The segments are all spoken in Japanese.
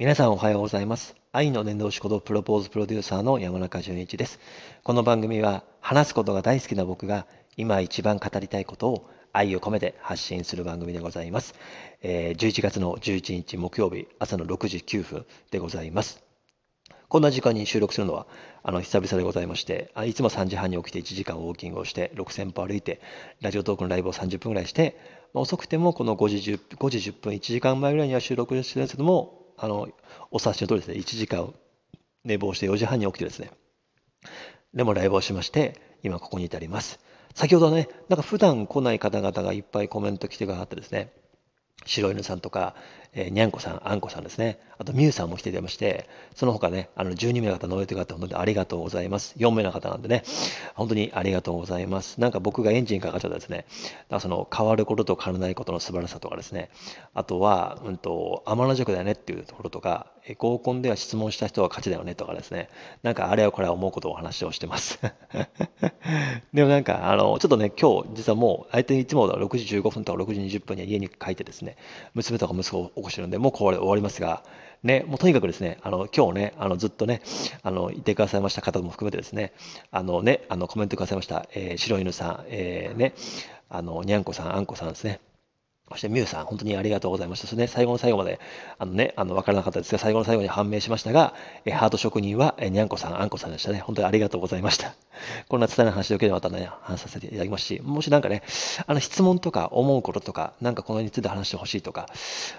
皆さんおはようございます。愛の伝道師ことプロポーズプロデューサーの山中淳一です。この番組は話すことが大好きな僕が今一番語りたいことを愛を込めて発信する番組でございます。え11月の11日木曜日朝の6時9分でございます。こんな時間に収録するのはあの久々でございまして、あいつも3時半に起きて1時間ウォーキングをして6000歩歩いて、ラジオトークのライブを30分ぐらいして、遅くてもこの5時 ,10 5時10分、1時間前ぐらいには収録してるんですけども、あのお察しの通りですね、1時間寝坊して4時半に起きてですね、でもライブをしまして、今ここに至ります。先ほどね、なんか普段来ない方々がいっぱいコメント来てくださってですね、白犬さんとか、えーにゃんこさん、あんこさんですね。あと、みゆさんも来ていまして、その他ね、あの、12名の方乗れてくださって、本当にありがとうございます。4名の方なんでね、本当にありがとうございます。なんか僕がエンジンかかっちゃったですね、だその、変わることと変わらないことの素晴らしさとかですね、あとは、うんと、天の塾だよねっていうところとか、合コンでは質問した人は勝ちだよねとかですね、なんかあれはこれは思うことをお話をしてます。でもなんか、あの、ちょっとね、今日、実はもう、相手にいつも6時15分とか6時20分には家に帰ってですね、娘とか息子を起こしてるんで、もうこれ終わりますが、ね、もうとにかくですね、あの、今日ね、あの、ずっとね、あの、いてくださいました方も含めてですね、あのね、あの、コメントくださいました、えー白犬さん、えーね、あの、にゃんこさん、あんこさんですね、そして、ミュウさん、本当にありがとうございました。そしてね、最後の最後まで、あのね、あの、わからなかったですが、最後の最後に判明しましたが、えハート職人は、えにゃんこさん、あんこさんでしたね。本当にありがとうございました。こんな伝えない話でよければまたね、話させていただきますし、もしなんかね、あの、質問とか思うこととか、なんかこの辺について話してほしいとか、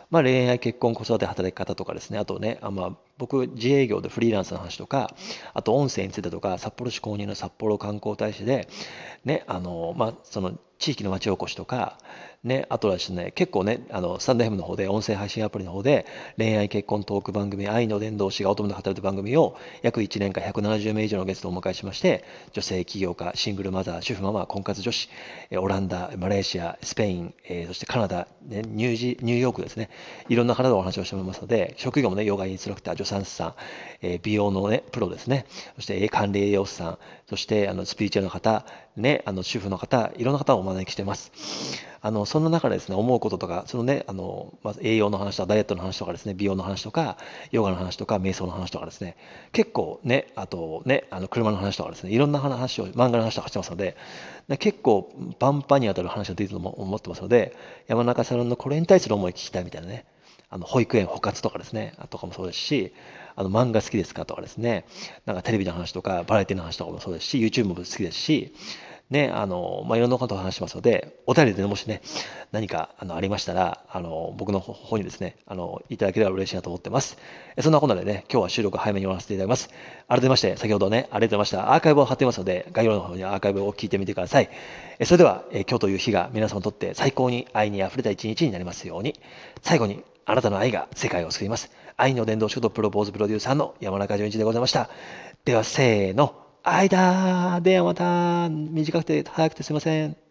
まあ、恋愛、結婚、子育て、働き方とかですね、あとね、あまあ、僕、自営業でフリーランスの話とか、あと音声についてとか、札幌市公認の札幌観光大使で、ね、あの、まあ、その、地域の町おこしとか、ね、あとはですね、結構ね、あの、スタンド FM の方で、音声配信アプリの方で、恋愛結婚トーク番組、愛の伝道師が乙女で働く番組を、約1年間170名以上のゲストをお迎えしまして、女性起業家、シングルマザー、主婦ママ、婚活女子、オランダ、マレーシア、スペイン、えーそしてカナダ、ね、ニュージニューヨークですね、いろんな方とお話をしておりますので、職業もね、ヨガインストラクター、助産師さん、えー美容のね、プロですね、そして管理栄養士さん、そしてあのスピリチュアルの方、ね、あの主婦の方、いろんな方をお招きしてます。あのそんな中でですね、思うこととか、そのね、あのまず栄養の話とか、ダイエットの話とかですね、美容の話とか、ヨガの話とか、瞑想の話とかですね、結構ね、あとね、あの車の話とかですね、いろんな話を、漫画の話とかしてますので、で結構パンパンに当たる話が出てると思ってますので、山中さんのこれに対する思い聞きたいみたいなね、あの保育園補活とかですね、とかもそうですし、あの漫画好きですかとかですね、なんかテレビの話とか、バラエティの話とかもそうですし、YouTube も好きですし、ね、あの、まあ、いろんなことを話しますので、お便りでもしね、何かあのありましたら、あの、僕の方にですね、あの、いただければ嬉しいなと思ってます。えそんなこんなでね、今日は収録早めに終わらせていただきます。改めまして、先ほどね、ありがとうございました。アーカイブを貼ってますので、概要欄の方にアーカイブを聞いてみてください。えそれでは、え今日という日が皆様にとって最高に愛に溢れた一日になりますように、最後に、あなたの愛が世界を救います。愛の伝道師とプロポーズプロデューサーの山中淳一でございました。では、せーの。愛だーでまた、短くて早くてすいません。